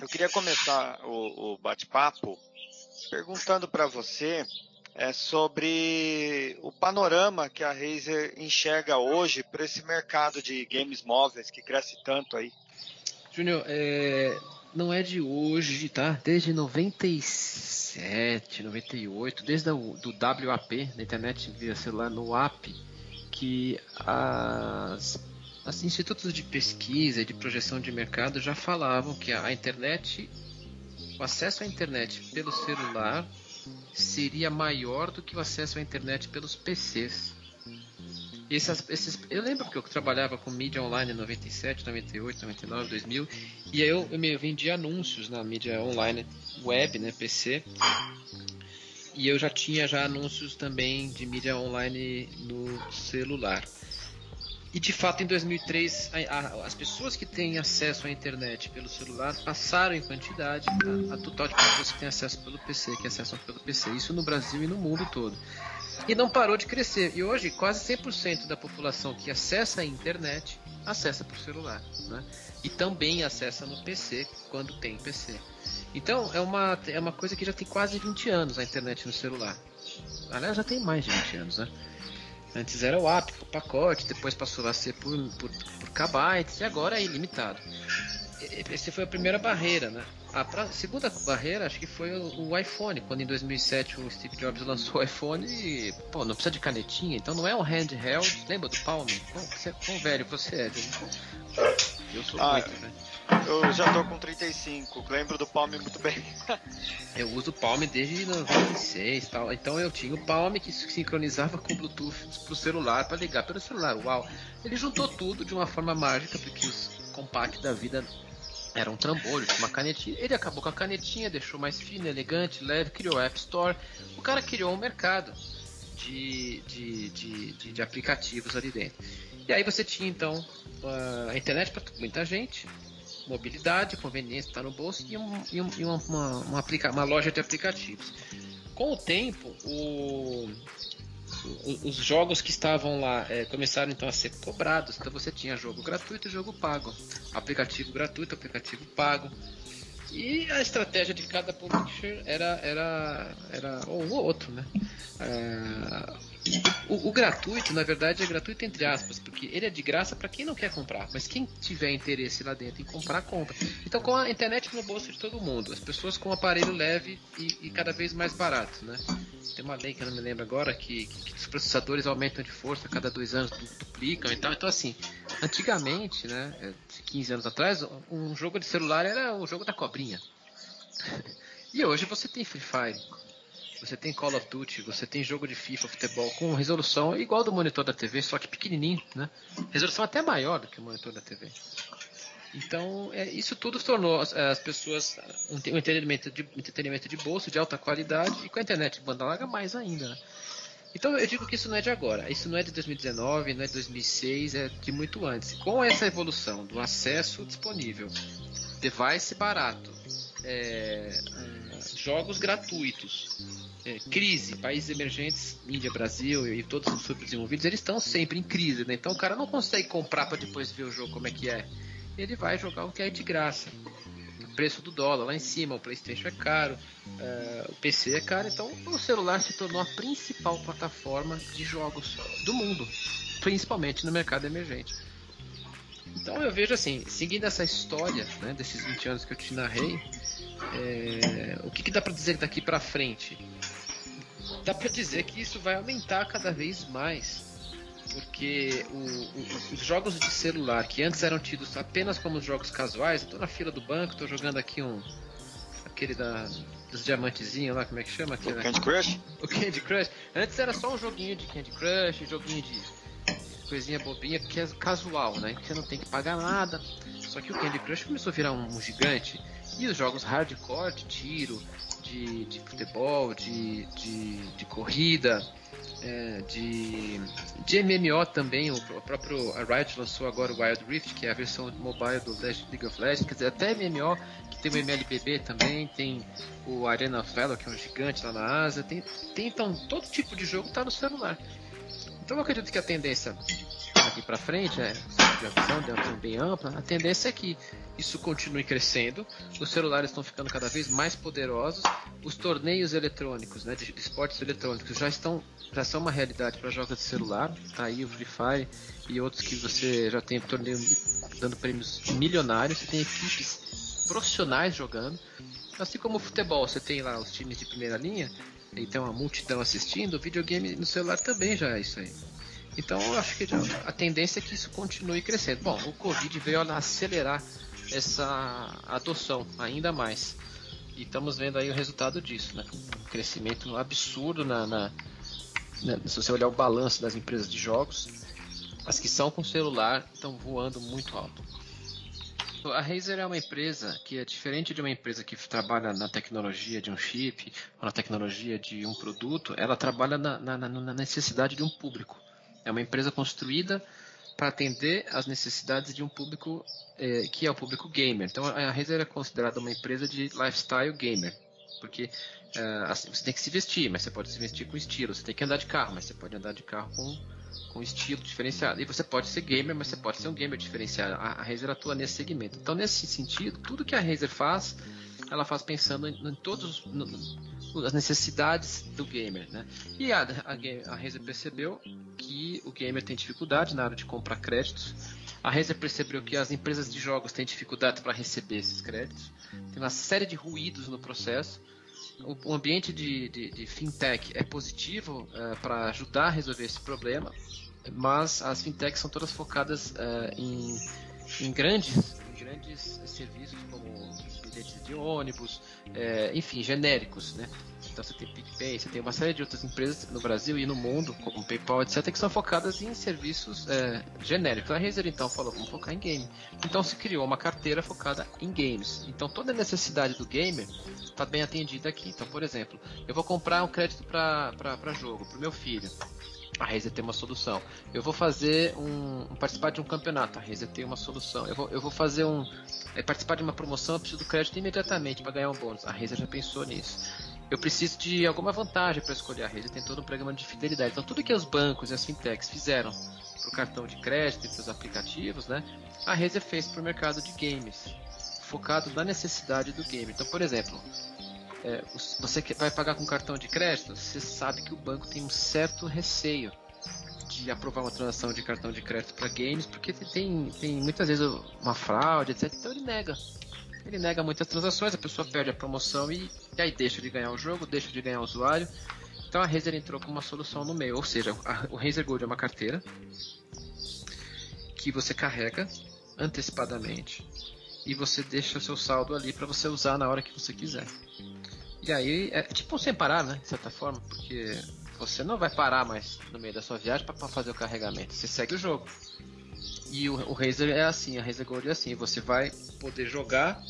Eu queria começar o, o bate-papo perguntando para você é, sobre o panorama que a Razer enxerga hoje para esse mercado de games móveis que cresce tanto aí. Júnior, é, não é de hoje, tá? Desde 97, 98, desde o do WAP, na internet via celular, no app, que as, as institutos de pesquisa e de projeção de mercado já falavam que a, internet, o acesso à internet pelo celular seria maior do que o acesso à internet pelos PCs. Esses, eu lembro que eu trabalhava com mídia online em 97, 98, 99, 2000 e aí eu, eu vendia anúncios na mídia online, web, né, PC. E eu já tinha já anúncios também de mídia online no celular. E de fato, em 2003, a, a, as pessoas que têm acesso à internet pelo celular passaram em quantidade a, a total de pessoas que têm acesso pelo PC, que acessam pelo PC. Isso no Brasil e no mundo todo. E não parou de crescer. E hoje, quase 100% da população que acessa a internet acessa por celular. Né? E também acessa no PC quando tem PC. Então, é uma, é uma coisa que já tem quase 20 anos a internet no celular. Aliás, já tem mais de 20 anos, né? Antes era o app por pacote, depois passou a ser por, por, por kbytes e agora é ilimitado. Essa foi a primeira barreira, né? A pra, segunda barreira acho que foi o, o, iPhone, quando em 2007 o Steve Jobs lançou o iPhone e, pô, não precisa de canetinha, então não é um handheld. Lembra do Palm? Quão, quão velho você é? Eu sou ah, muito, velho. Eu já tô com 35, lembro do Palm muito bem. eu uso o Palm desde 96 tal. Então eu tinha o Palm que sincronizava com o Bluetooth pro celular para ligar pelo celular. Uau! Ele juntou tudo de uma forma mágica, porque os compact da vida era um trambolho, uma canetinha. Ele acabou com a canetinha, deixou mais fino, elegante, leve, criou a App Store. O cara criou um mercado de, de, de, de, de aplicativos ali dentro. E aí você tinha então a internet para muita gente, mobilidade, conveniência, está no bolso e, um, e, um, e uma, uma, uma, aplica uma loja de aplicativos. Com o tempo, o, os jogos que estavam lá é, começaram então a ser cobrados. Então você tinha jogo gratuito e jogo pago. Aplicativo gratuito, aplicativo pago. E a estratégia de cada publisher era, era, era ou outro, né? É, o, o, gratuito, na verdade, é gratuito entre aspas, porque ele é de graça para quem não quer comprar, mas quem tiver interesse lá dentro em comprar, compra. Então, com a internet no bolso de todo mundo, as pessoas com aparelho leve e, e cada vez mais barato, né? Tem uma lei que eu não me lembro agora que, que, que os processadores aumentam de força a cada dois anos, duplicam e tal. Então, assim, antigamente, né, 15 é, anos atrás, um jogo de celular era o jogo da cobrinha. E hoje você tem Free Fire você tem Call of Duty, você tem jogo de FIFA, futebol com resolução igual do monitor da TV, só que pequenininho, né? Resolução até maior do que o monitor da TV. Então, é, isso tudo tornou as, as pessoas um, um, entretenimento de, entretenimento de bolso de alta qualidade e com a internet de banda larga mais ainda. Né? Então, eu digo que isso não é de agora, isso não é de 2019, não é de 2006, é de muito antes. Com essa evolução do acesso disponível, device barato, é, jogos gratuitos, é, crise, países emergentes, Índia, Brasil e todos os subdesenvolvidos, eles estão sempre em crise, né? Então o cara não consegue comprar para depois ver o jogo como é que é. Ele vai jogar o que é de graça. O preço do dólar lá em cima, o PlayStation é caro, uh, o PC é caro, então o celular se tornou a principal plataforma de jogos do mundo, principalmente no mercado emergente. Então eu vejo assim, seguindo essa história né, desses 20 anos que eu te narrei, é, o que, que dá para dizer daqui para frente? Dá para dizer que isso vai aumentar cada vez mais, porque o, o, os jogos de celular que antes eram tidos apenas como jogos casuais, estou na fila do banco, estou jogando aqui um aquele da dos diamantezinhos lá, como é que chama? Aquele, o Candy Crush? O Candy Crush. Antes era só um joguinho de Candy Crush, joguinho de coisinha bobinha que é casual, né? Que você não tem que pagar nada. Só que o Candy Crush começou a virar um, um gigante e os jogos hardcore de tiro, de, de futebol, de, de, de corrida, é, de, de MMO também, o, o próprio a Riot lançou agora o Wild Rift, que é a versão mobile do League of Legends, quer dizer, até MMO, que tem o MLBB também, tem o Arena of Valor, que é um gigante lá na Ásia, tem, tem então todo tipo de jogo está no celular. Então eu acredito que a tendência daqui para frente, né, de visão, de visão bem ampla, a tendência é que isso continue crescendo, os celulares estão ficando cada vez mais poderosos, os torneios eletrônicos, né, de esportes eletrônicos já estão já são uma realidade para jogos de celular, tá aí o Free Fire e outros que você já tem torneio dando prêmios milionários, você tem equipes profissionais jogando, assim como o futebol, você tem lá os times de primeira linha, e tem uma multidão assistindo, o videogame no celular também já é isso aí. Então eu acho que a tendência é que isso continue crescendo. Bom, o Covid veio acelerar essa adoção ainda mais. E estamos vendo aí o resultado disso, né? Um crescimento absurdo na, na, se você olhar o balanço das empresas de jogos, as que são com celular estão voando muito alto. A Razer é uma empresa que é diferente de uma empresa que trabalha na tecnologia de um chip ou na tecnologia de um produto, ela trabalha na, na, na necessidade de um público. É uma empresa construída para atender às necessidades de um público é, que é o público gamer. Então a Razer é considerada uma empresa de lifestyle gamer, porque é, assim, você tem que se vestir, mas você pode se vestir com estilo. Você tem que andar de carro, mas você pode andar de carro com, com estilo diferenciado. E você pode ser gamer, mas você pode ser um gamer diferenciado. A, a Razer atua nesse segmento. Então nesse sentido, tudo que a Razer faz ela faz pensando em, em todas as necessidades do gamer, né? E a, a, a Razer percebeu que o gamer tem dificuldade na hora de comprar créditos. A Razer percebeu que as empresas de jogos têm dificuldade para receber esses créditos. Tem uma série de ruídos no processo. O, ambiente de, de, de, fintech é positivo uh, para ajudar a resolver esse problema, mas as fintechs são todas focadas uh, em, em grandes, em grandes serviços como bilhetes de ônibus, é, enfim, genéricos, né? Então você tem PicPay, você tem uma série de outras empresas no Brasil e no mundo, como PayPal, etc., que são focadas em serviços é, genéricos. A Razer então falou, vamos focar em game. Então se criou uma carteira focada em games. Então toda a necessidade do gamer está bem atendida aqui. Então, por exemplo, eu vou comprar um crédito para jogo, para o meu filho. A Razer tem uma solução. Eu vou fazer um, participar de um campeonato. A Razer tem uma solução. Eu vou, eu vou fazer um é, participar de uma promoção. Eu preciso do crédito imediatamente para ganhar um bônus. A Razer já pensou nisso. Eu preciso de alguma vantagem para escolher a Razer. Tem todo um programa de fidelidade. Então tudo que os bancos e as fintechs fizeram para o cartão de crédito e para os aplicativos, né? A Razer fez para o mercado de games, focado na necessidade do game. Então, por exemplo, é, você vai pagar com cartão de crédito, você sabe que o banco tem um certo receio de aprovar uma transação de cartão de crédito para games, porque tem, tem muitas vezes uma fraude, etc. Então ele nega. Ele nega muitas transações, a pessoa perde a promoção e, e aí deixa de ganhar o jogo, deixa de ganhar o usuário. Então a Razer entrou com uma solução no meio, ou seja, a, o Razer Gold é uma carteira que você carrega antecipadamente e você deixa o seu saldo ali para você usar na hora que você quiser. E aí é tipo sem parar, né? De certa forma, porque você não vai parar mais no meio da sua viagem para fazer o carregamento. Você segue o jogo. E o, o Razer é assim, a Razer Gold é assim. Você vai poder jogar,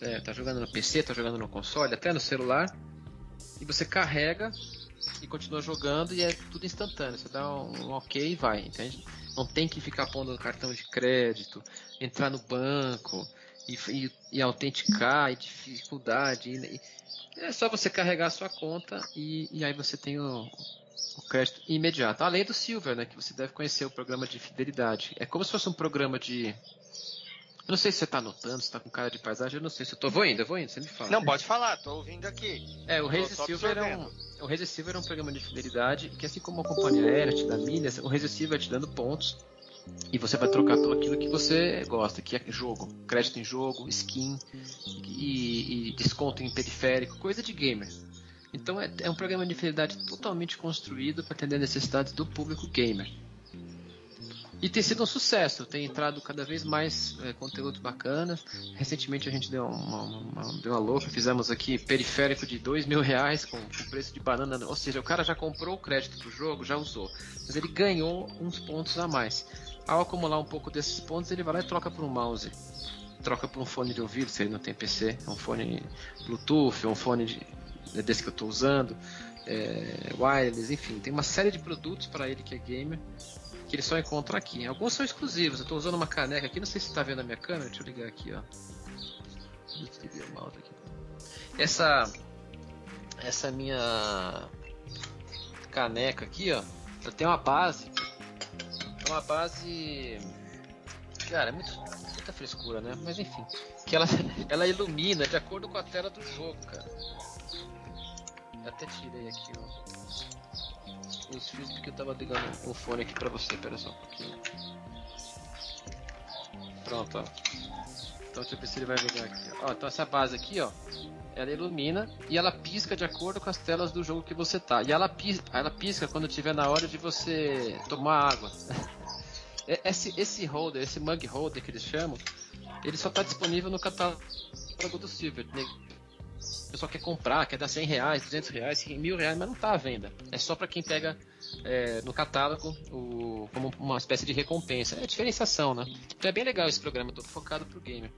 é, tá jogando no PC, tá jogando no console, até no celular, e você carrega e continua jogando e é tudo instantâneo. Você dá um, um ok e vai, entende? Não tem que ficar pondo cartão de crédito, entrar no banco e, e, e autenticar e dificuldade. E, é só você carregar a sua conta e, e aí você tem o, o, crédito imediato. Além do Silver, né, que você deve conhecer o programa de fidelidade. É como se fosse um programa de. Eu não sei se você está anotando, se está com cara de paisagem, eu não sei se eu tô. Vou indo, eu vou indo, você me fala. Não, pode falar, tô ouvindo aqui. É, o Razer Silver é um. O Silver é um programa de fidelidade que, assim como a companhia aérea te dá milhas, o Razer Silver vai te dando pontos e você vai trocar pelo aquilo que você gosta, que é jogo, crédito em jogo, skin e, e desconto em periférico, coisa de gamer. Então é, é um programa de fidelidade totalmente construído para atender necessidades do público gamer. E tem sido um sucesso, tem entrado cada vez mais é, conteúdo bacana. Recentemente a gente deu uma, uma, deu uma louca, fizemos aqui periférico de dois mil reais com, com preço de banana. Ou seja, o cara já comprou o crédito do jogo, já usou, mas ele ganhou uns pontos a mais. Ao acumular um pouco desses pontos, ele vai lá e troca por um mouse. Troca por um fone de ouvido, se ele não tem PC. Um fone Bluetooth, um fone de, desse que eu estou usando. É, wireless, enfim. Tem uma série de produtos para ele que é gamer que ele só encontra aqui. Alguns são exclusivos. Eu estou usando uma caneca aqui, não sei se está vendo a minha câmera. Deixa eu ligar aqui, ó. Essa essa minha caneca aqui, ó, ela tem uma base É uma base. Cara, é muito, muita frescura, né? Mas enfim. Que ela, ela ilumina de acordo com a tela do jogo, cara. Até tirei aqui ó, os fios porque eu tava ligando o fone aqui pra você, pera só um pouquinho. Pronto, ó. Então deixa eu ver se ele vai ligar aqui. Ó, então essa base aqui, ó, ela ilumina e ela pisca de acordo com as telas do jogo que você tá. E ela pisca, ela pisca quando tiver na hora de você tomar água. esse, esse holder, esse mug holder que eles chamam, ele só está disponível no catálogo do Silver. O pessoal quer comprar, quer dar 100 reais, 200 reais, mil reais, mas não está à venda. É só para quem pega é, no catálogo o, como uma espécie de recompensa. É diferenciação, né? Então é bem legal esse programa, todo focado pro gamer.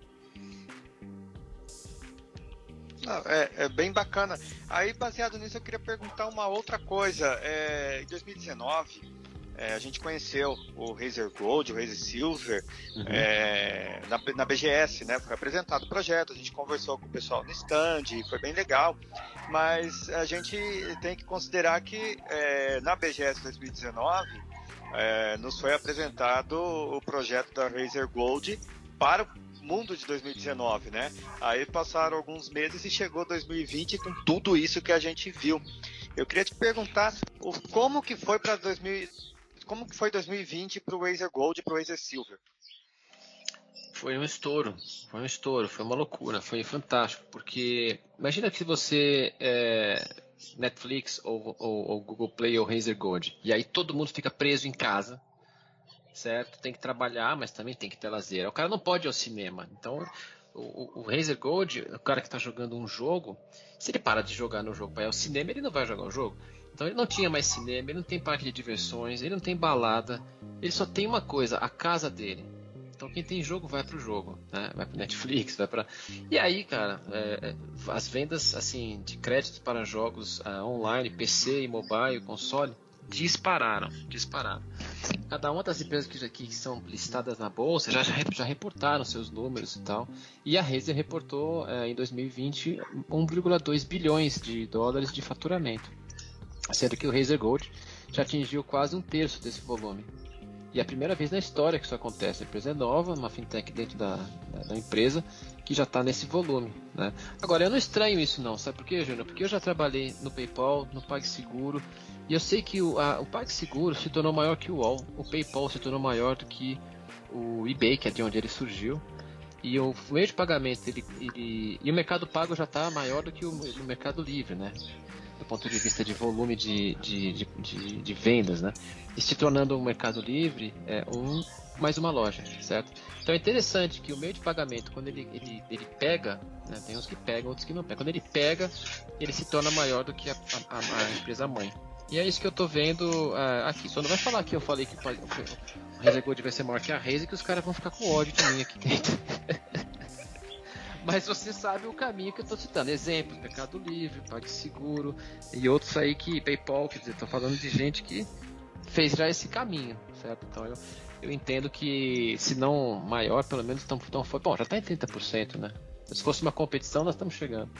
Não, é, é, bem bacana. Aí, baseado nisso, eu queria perguntar uma outra coisa. É, em 2019, é, a gente conheceu o Razer Gold, o Razer Silver, uhum. é, na, na, BGS, né? Foi apresentado o projeto, a gente conversou com o pessoal no stand, foi bem legal. Mas a gente tem que considerar que é, na BGS 2019 é, nos foi apresentado o projeto da Razer Gold para o mundo de 2019, né? Aí passaram alguns meses e chegou 2020 com tudo isso que a gente viu. Eu queria te perguntar o, como que foi para 2000, como que foi 2020 para o Razer Gold e para o Razer Silver? Foi um estouro, foi um estouro, foi uma loucura, foi fantástico, porque imagina que você é Netflix ou, ou, ou Google Play ou Razer Gold, e aí todo mundo fica preso em casa, certo? Tem que trabalhar, mas também tem que ter lazer. O cara não pode ir ao cinema. Então, o, o, Razer Gold, o cara que está jogando um jogo, se ele para de jogar no jogo para ir ao cinema, ele não vai jogar o jogo. Então ele não tinha mais cinema, ele não tem parque de diversões, ele não tem balada, ele só tem uma coisa, a casa dele. Então quem tem jogo vai pro jogo, né? vai pro Netflix, vai para e aí, cara, é, é, as vendas assim de créditos para jogos uh, online, PC e mobile, console dispararam, dispararam. Cada uma das empresas que, aqui, são listadas na bolsa já, já reportaram seus números e tal. E a Razer reportou é, em 2020 1,2 bilhões de dólares de faturamento, sendo que o Razer Gold já atingiu quase um terço desse volume. E é a primeira vez na história que isso acontece. A empresa é nova, uma fintech dentro da, da, da empresa, que já está nesse volume. Né? Agora, eu não estranho isso não, sabe por quê, Júnior? Porque eu já trabalhei no PayPal, no PagSeguro, e eu sei que o, a, o PagSeguro se tornou maior que o UOL, o PayPal se tornou maior do que o eBay, que é de onde ele surgiu, e o meio de pagamento ele, ele e o Mercado Pago já está maior do que o, o, Mercado Livre, né? Do ponto de vista de volume de, de, de, de, de vendas, né? E se tornando um Mercado Livre é um mais uma loja, certo? Então é interessante que o meio de pagamento, quando ele, ele, ele pega, né, tem uns que pegam, outros que não pegam. Quando ele pega, ele se torna maior do que a, a, a empresa mãe. E é isso que eu tô vendo uh, aqui. Só não vai falar que eu falei que o, Razer Gold vai ser maior que a Razer que os caras vão ficar com ódio de mim aqui dentro. Mas você sabe o caminho que eu tô citando. Exemplos, Mercado Livre, PagSeguro e outros aí que PayPal, quer dizer, tô falando de gente que fez já esse caminho, certo? Então eu, eu entendo que, se não maior, pelo menos tão, tão foi. Bom, já tá em 30%, né? Se fosse uma competição, nós estamos chegando.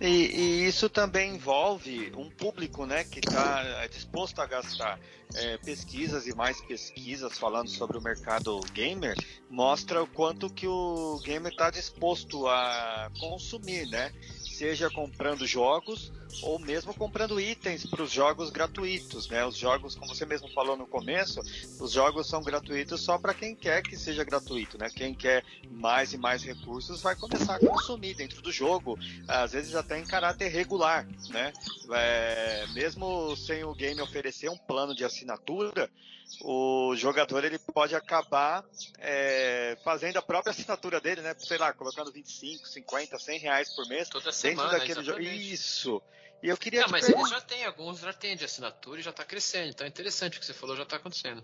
E, e, isso também envolve um público né, que está disposto a gastar é, pesquisas e mais pesquisas falando sobre o mercado gamer, mostra o quanto que o gamer está disposto a consumir, né? Seja comprando jogos ou mesmo comprando itens para os jogos gratuitos, né? Os jogos, como você mesmo falou no começo, os jogos são gratuitos só para quem quer que seja gratuito, né? Quem quer mais e mais recursos vai começar a consumir dentro do jogo, às vezes até em caráter regular, né? É, mesmo sem o game oferecer um plano de assinatura, o jogador ele pode acabar é, fazendo a própria assinatura dele, né? Sei lá, colocando 25, 50, 100 reais por mês Toda semana, dentro daquele jogo. Isso. E eu queria. Não, mas perguntar... eles já têm, alguns já têm de assinatura e já está crescendo. Então é interessante o que você falou, já está acontecendo.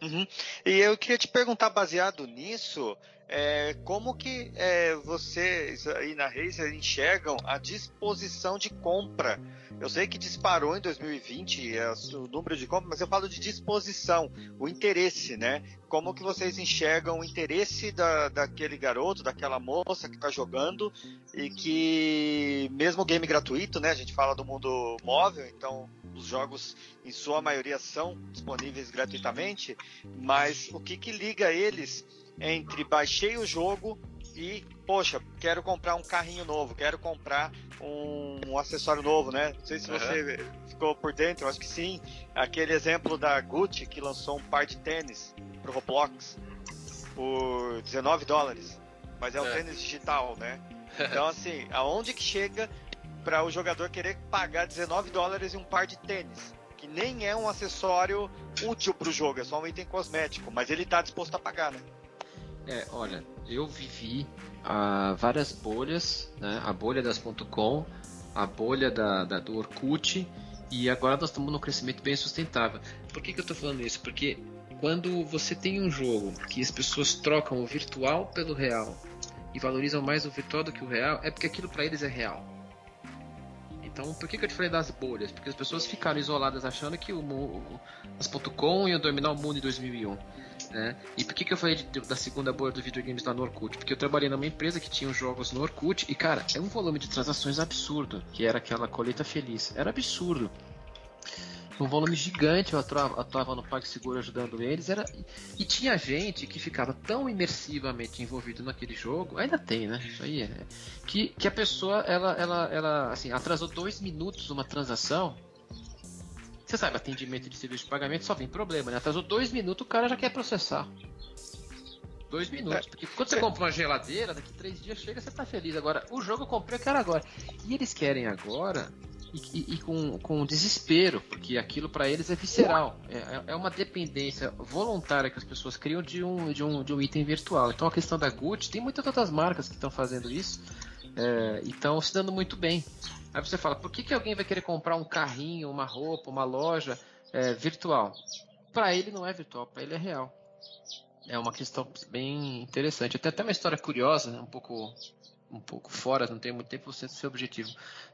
Uhum. E eu queria te perguntar, baseado nisso, é, como que é, vocês aí na Razer enxergam a disposição de compra? Eu sei que disparou em 2020 é, o número de compra, mas eu falo de disposição, o interesse, né? Como que vocês enxergam o interesse da, daquele garoto, daquela moça que está jogando e que mesmo game gratuito, né? A gente fala do mundo móvel, então os jogos em sua maioria são disponíveis gratuitamente, mas o que, que liga eles entre baixei o jogo e, poxa, quero comprar um carrinho novo, quero comprar um, um acessório novo, né? Não sei se você uhum. ficou por dentro, acho que sim. Aquele exemplo da Gucci que lançou um par de tênis pro Roblox por 19 dólares, mas é um é. tênis digital, né? Então, assim, aonde que chega para o jogador querer pagar 19 dólares em um par de tênis? Que nem é um acessório útil para o jogo, é só um item cosmético, mas ele está disposto a pagar, né? É, olha, eu vivi ah, várias bolhas, né? A bolha das .com, a bolha da, da, do Orkut e agora nós estamos num crescimento bem sustentável. Por que, que eu estou falando isso? Porque quando você tem um jogo que as pessoas trocam o virtual pelo real e valorizam mais o virtual do que o real, é porque aquilo para eles é real. Então, por que, que eu te falei das bolhas? Porque as pessoas ficaram isoladas achando que o, o as .com dominar o mundo em 2001. Né? E por que, que eu falei de, da segunda bolha do videogames lá no? Porque eu trabalhei numa empresa que tinha os jogos no e, cara, é um volume de transações absurdo, que era aquela colheita feliz. Era absurdo. Um volume gigante, eu atuava, atuava no PagSeguro ajudando eles. Era, e tinha gente que ficava tão imersivamente envolvido naquele jogo, ainda tem, né? Isso aí é. Que, que a pessoa, ela, ela, ela assim, atrasou dois minutos uma transação você sabe, atendimento de serviço de pagamento só vem problema, né? Atrasou dois minutos, o cara já quer processar. Dois minutos. É. Porque quando você compra uma geladeira, daqui três dias chega, você tá feliz. Agora, o jogo eu comprei, eu quero agora. E eles querem agora e, e, e com, com desespero, porque aquilo para eles é visceral. É, é, é uma dependência voluntária que as pessoas criam de um, de um, de um item virtual. Então a questão da Gucci, tem muitas outras marcas que estão fazendo isso é, e estão se dando muito bem. Aí você fala, por que, que alguém vai querer comprar um carrinho, uma roupa, uma loja é, virtual? Para ele não é virtual, para ele é real. É uma questão bem interessante. Tem até uma história curiosa, né? um pouco um pouco fora, não tem muito tempo você seu objetivo.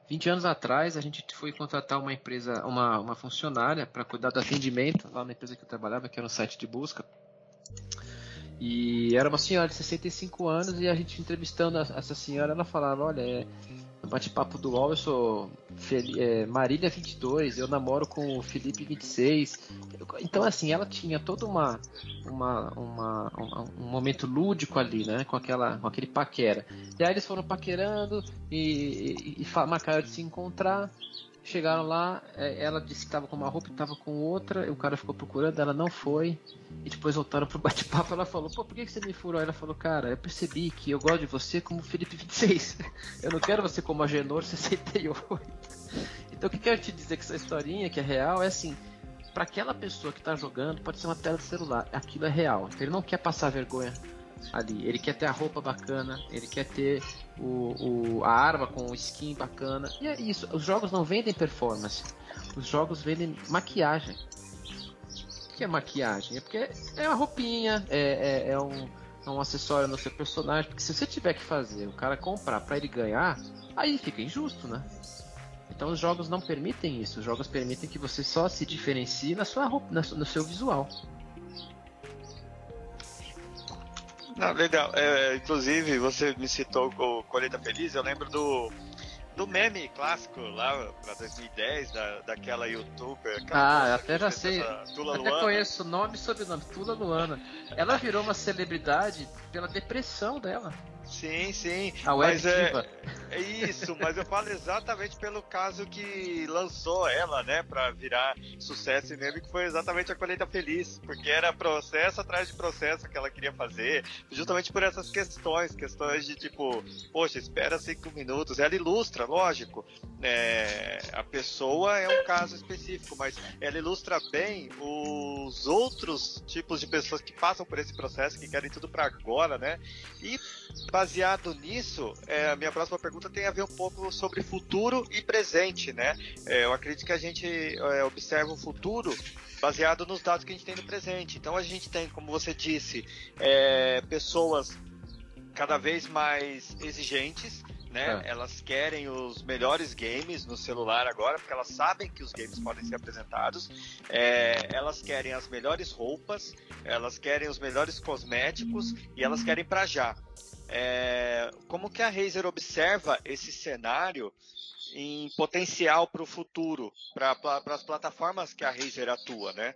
20 anos atrás, a gente foi contratar uma empresa, uma, uma funcionária para cuidar do atendimento lá na empresa que eu trabalhava, que era um site de busca. E era uma senhora de 65 anos e a gente entrevistando essa senhora, ela falava, olha, é, bate-papo do UOL eu sou é, Marília 22, eu namoro com o Felipe 26. Então assim, ela tinha uma, uma, uma, uma um momento lúdico ali, né, com aquela com aquele paquera. E aí eles foram paquerando e, e, e marcaram de se encontrar. Chegaram lá, é, ela disse que estava com uma roupa e estava com outra, o cara ficou procurando, ela não foi. E depois voltaram pro bate-papo, ela falou, pô, por que, você me furou? Ela falou, cara, eu percebi que eu gosto de você como Felipe 26. Eu não quero você como Agenor 68. Então o que eu quero te dizer que essa historinha que é real é assim, para aquela pessoa que está jogando, pode ser uma tela de celular, aquilo é real. Então ele não quer passar vergonha ali. Ele quer ter a roupa bacana, ele quer ter o, o, a arma com skin bacana. E é isso. Os jogos não vendem performance. Os jogos vendem maquiagem. O que é maquiagem? É porque é uma roupinha, é, é, é um, é um acessório no seu personagem. Porque se você tiver que fazer o cara comprar para ele ganhar, aí fica injusto, né? Então os jogos não permitem isso. Os jogos permitem que você só se diferencie na sua roupa, no seu visual. Não, legal. É, inclusive, você me citou o Colheita Feliz, eu lembro do, do meme clássico lá pra 2010, da, daquela youtuber. Ah, até já sei. Tula até Luana. conheço o nome e sobrenome, Tula Luana. Ela virou uma celebridade pela depressão dela. Sim, sim. A mas é, é isso, mas eu falo exatamente pelo caso que lançou ela, né, para virar sucesso mesmo, que foi exatamente a colheita feliz, porque era processo atrás de processo que ela queria fazer, justamente por essas questões, questões de tipo, poxa, espera cinco minutos. Ela ilustra, lógico, é, a pessoa é um caso específico, mas ela ilustra bem os outros tipos de pessoas que passam por esse processo, que querem tudo para agora, né? E baseado nisso, é, a minha próxima pergunta tem a ver um pouco sobre futuro e presente, né? É, eu acredito que a gente é, observa o futuro baseado nos dados que a gente tem no presente. Então a gente tem, como você disse, é, pessoas cada vez mais exigentes, né? É. Elas querem os melhores games no celular agora, porque elas sabem que os games podem ser apresentados. É, elas querem as melhores roupas, elas querem os melhores cosméticos e elas querem para já. É, como que a Razer observa esse cenário em potencial para o futuro, para as plataformas que a Razer atua, né?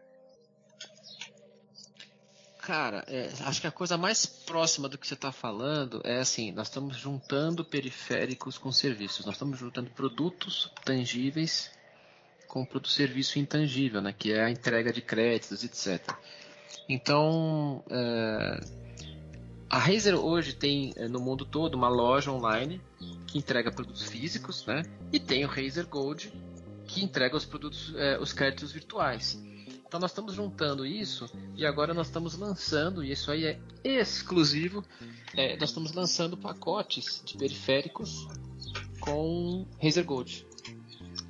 Cara, é, acho que a coisa mais próxima do que você está falando é assim: nós estamos juntando periféricos com serviços, nós estamos juntando produtos tangíveis com produto serviço intangível, né, que é a entrega de créditos, etc. Então, é, a Razer hoje tem é, no mundo todo uma loja online que entrega produtos físicos, né, e tem o Razer Gold que entrega os produtos, é, os créditos virtuais. Então nós estamos juntando isso e agora nós estamos lançando, e isso aí é exclusivo, é, nós estamos lançando pacotes de periféricos com Razer Gold.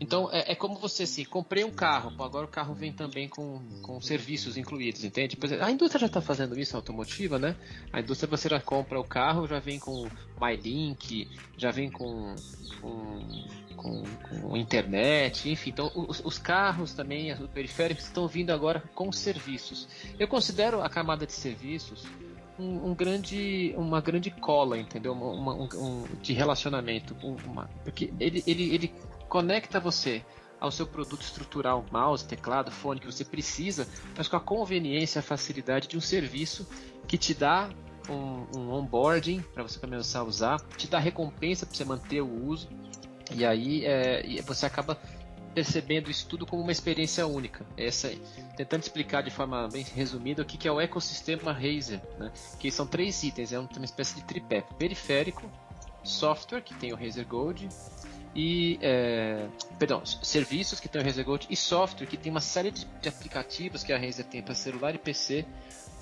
Então é, é, como você assim, comprei um carro, agora o carro vem também com, com serviços incluídos, entende? A indústria já está fazendo isso automotiva, né? A indústria você já compra o carro, já vem com MyLink, já vem com, com com, com internet, enfim. Então, os, os, carros também, os periféricos, estão vindo agora com serviços. Eu considero a camada de serviços um, um grande, uma grande cola, entendeu? Uma, uma, um, de relacionamento. Uma, porque ele, ele, ele conecta você ao seu produto estrutural, mouse, teclado, fone que você precisa, mas com a conveniência, a facilidade de um serviço que te dá um, um onboarding para você começar a usar, te dá recompensa para você manter o uso e aí é, você acaba percebendo isso tudo como uma experiência única. Essa, tentando explicar de forma bem resumida o que, que é o ecossistema Razer, né? que são três itens, é uma espécie de tripé: periférico, software, que tem o Razer Gold, e é, perdão, serviços que tem o Razer Gold e software que tem uma série de, de aplicativos que a Razer tem para celular e PC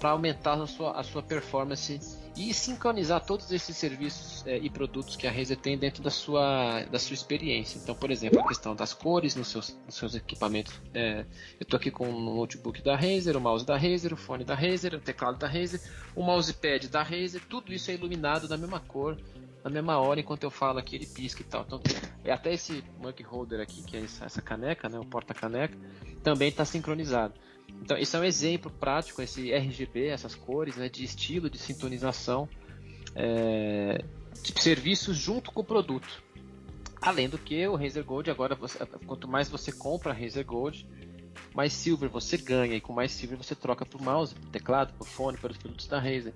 para aumentar a sua, a sua performance e sincronizar todos esses serviços é, e produtos que a Razer tem dentro da sua, da sua experiência. Então, por exemplo, a questão das cores nos seus, nos seus equipamentos. É, eu estou aqui com o notebook da Razer, o mouse da Razer, o fone da Razer, o teclado da Razer, o mousepad da Razer, tudo isso é iluminado da mesma cor, na mesma hora, enquanto eu falo aqui, ele pisca e tal. Então, é até esse mug holder aqui, que é essa caneca, né, o porta-caneca, também está sincronizado. Então, esse é um exemplo prático, esse RGB, essas cores, né, de estilo de sintonização é, de serviços junto com o produto. Além do que o Razer Gold, agora, você, quanto mais você compra Razer Gold, mais silver você ganha, e com mais silver você troca o mouse, o teclado, o fone, para os produtos da Razer.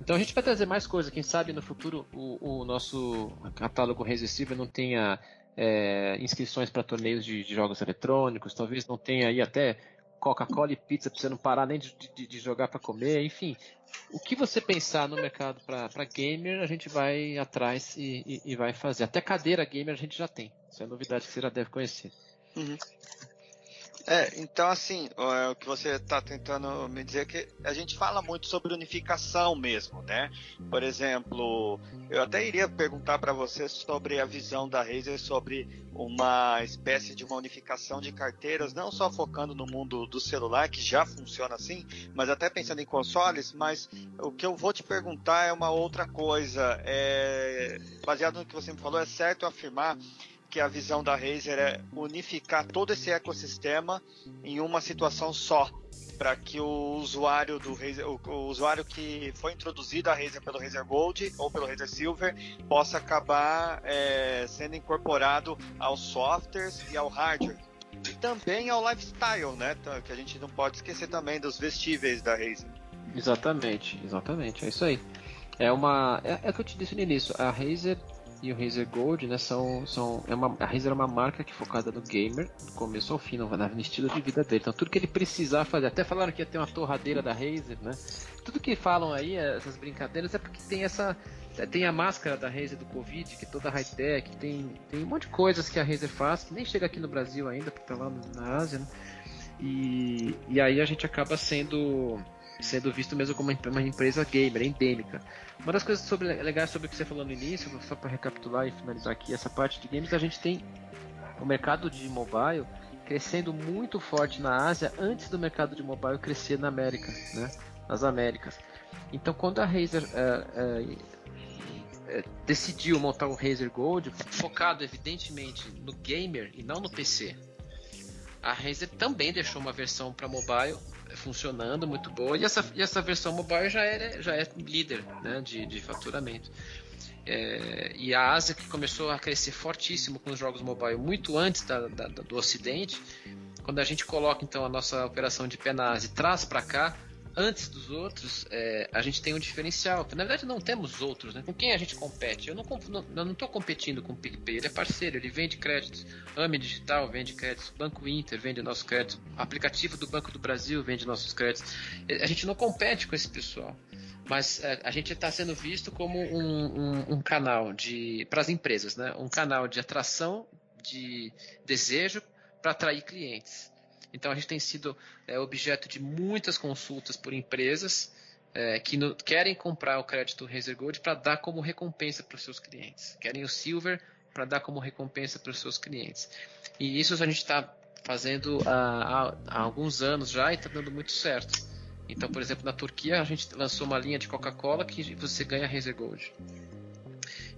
Então a gente vai trazer mais coisas. Quem sabe no futuro o, o nosso catálogo Silver não tenha é, inscrições para torneios de, de, jogos eletrônicos, talvez não tenha aí até Coca-Cola e pizza para você não parar nem de, de, de jogar para comer, enfim. O que você pensar no mercado para gamer, a gente vai atrás e, e, e, vai fazer. Até cadeira gamer a gente já tem. Isso é novidade que você já deve conhecer. Uhum. É, então assim, é, o que você está tentando me dizer é que a gente fala muito sobre unificação mesmo, né? Por exemplo, eu até iria perguntar para você sobre a visão da Razer sobre uma espécie de uma unificação de carteiras, não só focando no mundo do celular, que já funciona assim, mas até pensando em consoles, mas o que eu vou te perguntar é uma outra coisa. É, baseado no que você me falou, é certo afirmar que a visão da Razer é unificar todo esse ecossistema em uma situação só, para que o usuário do Razer, o, o, usuário que foi introduzido a Razer pelo Razer Gold ou pelo Razer Silver possa acabar é, sendo incorporado aos softwares e ao hardware e também ao lifestyle, né? Que a gente não pode esquecer também dos vestíveis da Razer. Exatamente, exatamente, é isso aí. É uma, é, é o que eu te disse no início. A Razer e o Razer Gold, né, são, são é uma, a Razer é uma marca que é focada no gamer, do começo ao fim, no, no estilo de vida dele. Então tudo que ele precisar fazer, até falaram que ia ter uma torradeira da Razer, né? Tudo que falam aí, essas brincadeiras, é porque tem essa tem a máscara da Razer do Covid, que é toda high-tech, tem, tem um monte de coisas que a Razer faz, que nem chega aqui no Brasil ainda, porque tá lá na Ásia, né? E, e aí a gente acaba sendo sendo visto mesmo como uma empresa gamer, endêmica. Uma das coisas sobre, legais sobre o que você falou no início, só para recapitular e finalizar aqui essa parte de games, a gente tem o mercado de mobile crescendo muito forte na Ásia antes do mercado de mobile crescer na América, né? nas Américas. Então, quando a Razer decidiu montar o Razer Gold, focado evidentemente no gamer e não no PC, a Razer também deixou uma versão para mobile funcionando muito boa e essa, e essa versão mobile já é, já é líder né, de, de faturamento. É, e a Ásia que começou a crescer fortíssimo com os jogos mobile muito antes da, da, do Ocidente, quando a gente coloca então a nossa operação de pé na Ásia e traz para cá, antes dos outros, é, a gente tem um diferencial. Na verdade, não temos outros. Né? Com quem a gente compete? Eu não estou competindo com o PicPay. Ele é parceiro, ele vende créditos. AME Digital vende créditos. Banco Inter vende nossos créditos. Aplicativo do Banco do Brasil vende nossos créditos. A gente não compete com esse pessoal. Mas é, a gente está sendo visto como um, um, um canal de para as empresas, né? um canal de atração, de desejo para atrair clientes. Então a gente tem sido é, objeto de muitas consultas por empresas é, que no, querem comprar o crédito Razer Gold para dar como recompensa para os seus clientes. Querem o Silver para dar como recompensa para os seus clientes. E isso a gente está fazendo há, há, alguns anos já e está dando muito certo. Então, por exemplo, na Turquia a gente lançou uma linha de Coca-Cola que você ganha Razer Gold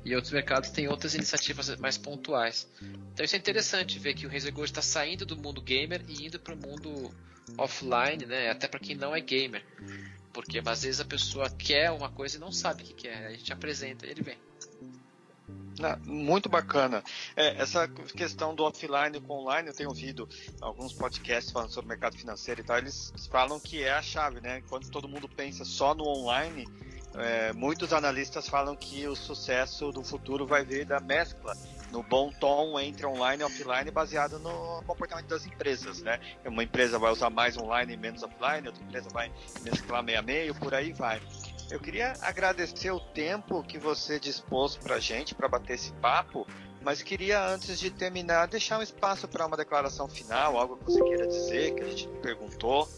e outros mercados têm outras iniciativas mais pontuais. Então isso é interessante ver que o Razer Gold está saindo do mundo gamer e indo para o mundo offline, né? Até para quem não é gamer, porque às vezes a pessoa quer uma coisa e não sabe o que quer. A gente apresenta ele vem. Ah, muito bacana. É, essa questão do offline com online, eu tenho ouvido alguns podcasts falando sobre mercado financeiro e tal, eles falam que é a chave, né? Quando todo mundo pensa só no online, é, muitos analistas falam que o sucesso do futuro vai vir da mescla no bom tom entre online e offline baseado no comportamento das empresas, né? Uma empresa vai usar mais online e menos offline, outra empresa vai mesclar meio a meio, por aí vai. Eu queria agradecer o tempo que você dispôs para gente para bater esse papo, mas queria antes de terminar deixar um espaço para uma declaração final, algo que você queira dizer, que a gente perguntou.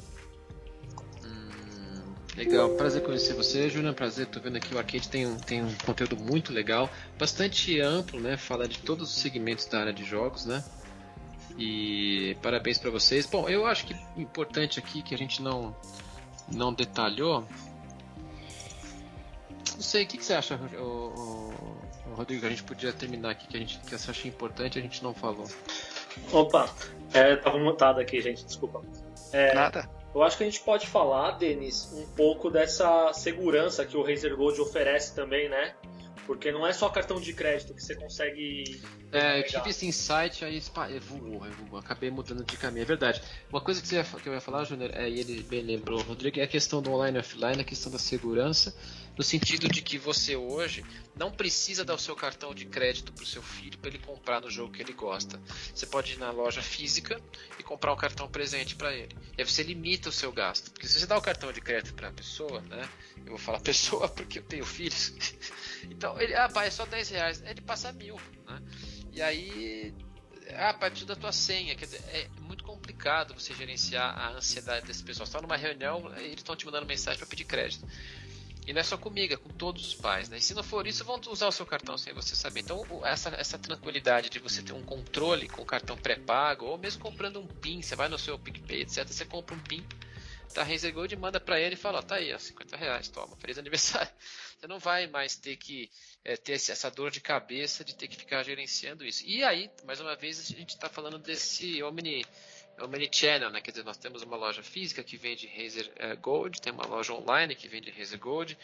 Legal, prazer conhecer você, Júnior. Prazer, tô vendo aqui o Arcade tem, tem um conteúdo muito legal, bastante amplo, né? Fala de todos os segmentos da área de jogos, né? E parabéns para vocês. Bom, eu acho que importante aqui que a gente não não detalhou. Não sei, o que, que você acha, o, o, o, Rodrigo? A gente podia terminar aqui que a gente que você acha importante a gente não falou. Opa, é, tava mutado aqui, gente, desculpa. É, Nada. Eu acho que a gente pode falar, Denis, um pouco dessa segurança que o Razer Gold oferece também, né? Porque não é só cartão de crédito que você consegue. É, eu tive esse insight, aí voou, voou, acabei mudando de caminho. É verdade. Uma coisa que, você que eu ia falar, Júnior, é, e ele bem lembrou, Rodrigo, é a questão do online e offline, a questão da segurança, no sentido de que você hoje não precisa dar o seu cartão de crédito para o seu filho para ele comprar no jogo que ele gosta. Você pode ir na loja física e comprar um cartão presente para ele. E aí você limita o seu gasto. Porque se você dá o cartão de crédito para a pessoa, né? Eu vou falar pessoa porque eu tenho filhos. Então, ele, ah, pai, é só 10 reais. Ele passa mil, né? E aí, ah, pai, preciso da tua senha. Quer dizer, é muito complicado você gerenciar a ansiedade desse pessoal. Você está numa reunião, eles estão te mandando mensagem para pedir crédito. E não é só comigo, é com todos os pais, né? E se não for isso, vão usar o seu cartão sem você saber. Então, essa, essa tranquilidade de você ter um controle com o cartão pré-pago, ou mesmo comprando um PIN, você vai no seu PicPay, etc., você compra um PIN da Razer Gold e manda para ele e fala, ó, tá aí, ó, 50 reais, toma, feliz aniversário. Você não vai mais ter que é, ter essa dor de cabeça de ter que ficar gerenciando isso. E aí, mais uma vez, a gente está falando desse Omni, Omnichannel, né? Quer dizer, nós temos uma loja física que vende Razer é, Gold, tem uma loja online que vende Razer Gold,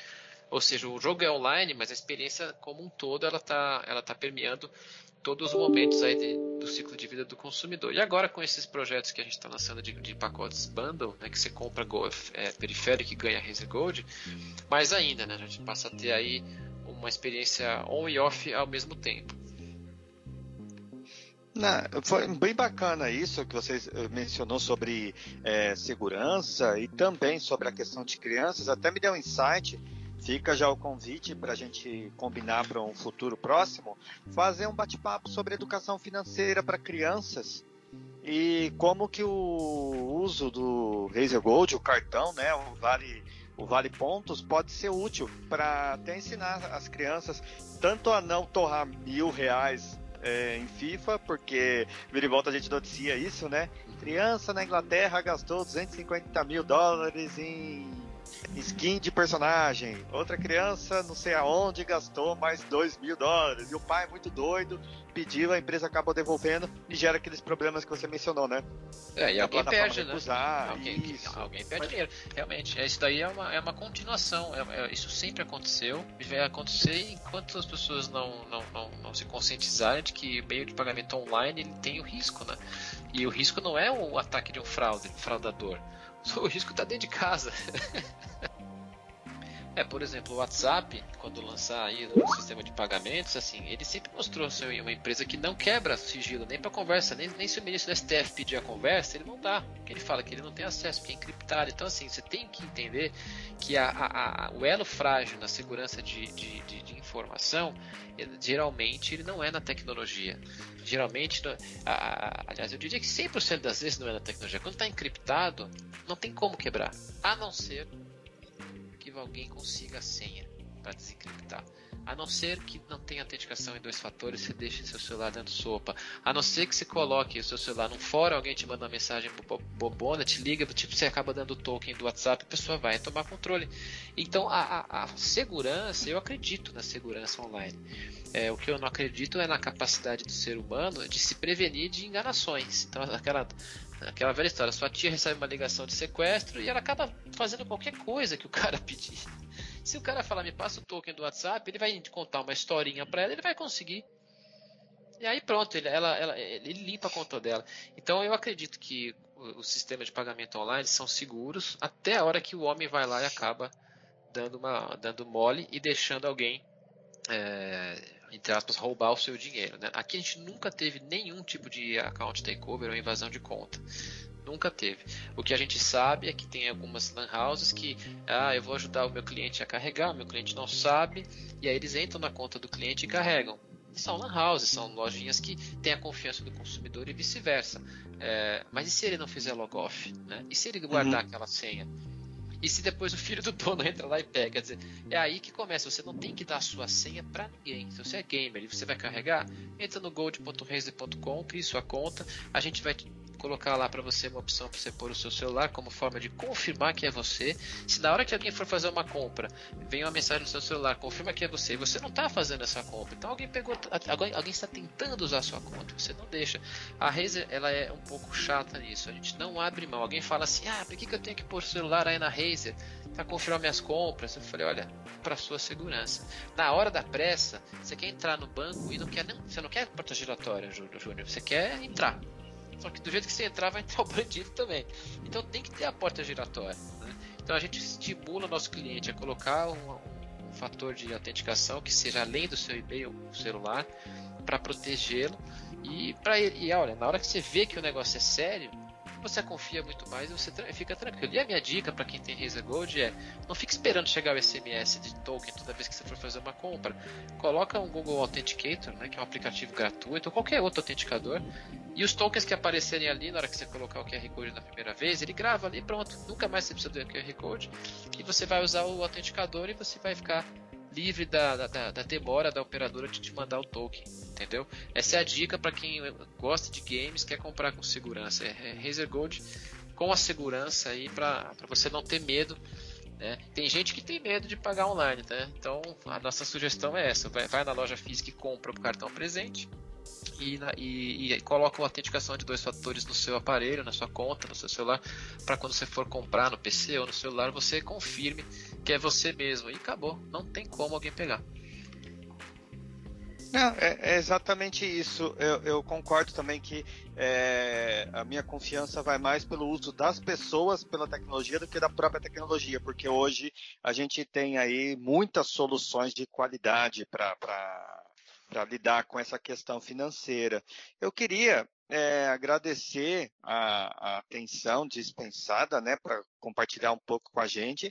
ou seja, o jogo é online, mas a experiência como um todo ela está ela tá permeando todos os momentos aí de, do ciclo de vida do consumidor. E agora com esses projetos que a gente está lançando de, de, pacotes bundle, né, que você compra é, periférico e ganha Razer Gold, mais ainda, né, a gente passa a ter aí uma experiência on e off ao mesmo tempo. Não, foi bem bacana isso que você eh, mencionou sobre é, segurança e também sobre a questão de crianças. Até me deu um insight Fica já o convite para a gente combinar para um futuro próximo, fazer um bate-papo sobre educação financeira para crianças e como que o uso do Razer Gold, o cartão, né, o vale o vale pontos pode ser útil para até ensinar as crianças tanto a não torrar mil reais é, em FIFA, porque vira e volta a gente noticia isso, né? Criança na Inglaterra gastou 250 mil dólares em skin de personagem. Outra criança, não sei aonde, gastou mais 2 mil dólares. E o pai, muito doido, pediu, a empresa acabou devolvendo e gera aqueles problemas que você mencionou, né? É, e alguém perde, né? alguém, alguém perde dinheiro. Realmente, isso daí é uma, é uma continuação. É, é, isso sempre aconteceu e vai acontecer enquanto as pessoas não, não, não, não se conscientizarem de que o meio de pagamento online ele tem o risco, né? E o risco não é o ataque de um fraude, um fraudador. O risco está dentro de casa. É, por exemplo, o WhatsApp, quando lançar aí o sistema de pagamentos, assim, ele sempre mostrou ser uma empresa que não quebra sigilo nem para conversa, nem, nem se o ministro do STF pedir a conversa, ele não dá. Porque ele fala que ele não tem acesso, porque é encriptado. Então, assim, você tem que entender que a, a, a, o elo frágil na segurança de, de, de, de informação, ele, geralmente, ele não é na tecnologia. Geralmente, aliás, eu diria que 100% das vezes não é na tecnologia. Quando está encriptado, não tem como quebrar, a não ser que alguém consiga a senha para desencriptar. A não ser que não tenha autenticação em dois fatores, você deixe seu celular dando sopa. A não ser que você coloque o seu celular num fórum, alguém te manda uma mensagem bobona, te liga, tipo, você acaba dando o token do WhatsApp, a pessoa vai tomar controle. Então, a, a, a segurança, eu acredito na segurança online. É, o que eu não acredito é na capacidade do ser humano de se prevenir de enganações. Então, aquela Aquela velha história, sua tia recebe uma ligação de sequestro e ela acaba fazendo qualquer coisa que o cara pedir. Se o cara falar, me passa o token do WhatsApp, ele vai contar uma historinha para ela, ele vai conseguir. E aí pronto, ele, ela, ela, ele limpa a conta dela. Então eu acredito que os sistemas de pagamento online são seguros até a hora que o homem vai lá e acaba dando, uma, dando mole e deixando alguém é, entre aspas, roubar o seu dinheiro. Né? Aqui a gente nunca teve nenhum tipo de account takeover ou invasão de conta. Nunca teve. O que a gente sabe é que tem algumas lan houses que, ah, eu vou ajudar o meu cliente a carregar, meu cliente não sabe, e aí eles entram na conta do cliente e carregam. São lan houses, são lojinhas que têm a confiança do consumidor e vice-versa. É, mas e se ele não fizer log off? Né? E se ele guardar uhum. aquela senha? E se depois o filho do dono entra lá e pega, quer dizer, é aí que começa. Você não tem que dar a sua senha para ninguém. Se você é gamer e você vai carregar, entra no gold.razer.com, crie sua conta, a gente vai colocar lá para você uma opção para você pôr o seu celular como forma de confirmar que é você. Se na hora que alguém for fazer uma compra, vem uma mensagem no seu celular, confirma que é você, e você não está fazendo essa compra. Então alguém pegou, alguém, alguém está tentando usar a sua conta, você não deixa. A Razer ela é um pouco chata nisso. A gente não abre mão. Alguém fala assim: "Ah, por que, que eu tenho que pôr o celular aí na Razer para confirmar minhas compras?" Eu falei: "Olha, para sua segurança. Na hora da pressa, você quer entrar no banco e não quer nem, você não quer porta giratória, Júnior, você quer entrar. Só que do jeito que você entrar, vai entrar o bandido também. Então tem que ter a porta giratória. Né? Então a gente estimula o nosso cliente a colocar um, um fator de autenticação que seja além do seu e-mail celular para protegê-lo e para e olha, na hora que você vê que o negócio é sério, você confia muito mais e você fica tranquilo. E a minha dica para quem tem Razer Gold é: não fique esperando chegar o SMS de token toda vez que você for fazer uma compra. Coloca um Google Authenticator, né, que é um aplicativo gratuito, ou qualquer outro autenticador, e os tokens que aparecerem ali na hora que você colocar o QR Code na primeira vez, ele grava ali, pronto. Nunca mais você precisa do QR Code e você vai usar o autenticador e você vai ficar livre da, da, da demora da operadora de te mandar o token, entendeu? Essa é a dica para quem gosta de games, quer comprar com segurança. É, é Razer Gold com a segurança aí para você não ter medo. Né? Tem gente que tem medo de pagar online, né? então a nossa sugestão é essa: vai, vai na loja física e compra o cartão presente e, e, e, coloca uma autenticação de dois fatores no seu aparelho, na sua conta, no seu celular, para quando você for comprar no PC ou no celular, você confirme que é você mesmo. E acabou, não tem como alguém pegar. Não, é, é exatamente isso. Eu, eu, concordo também que é, a minha confiança vai mais pelo uso das pessoas pela tecnologia do que da própria tecnologia, porque hoje a gente tem aí muitas soluções de qualidade para lidar com essa questão financeira. Eu queria é, agradecer a, a, atenção dispensada, né, para compartilhar um pouco com a gente.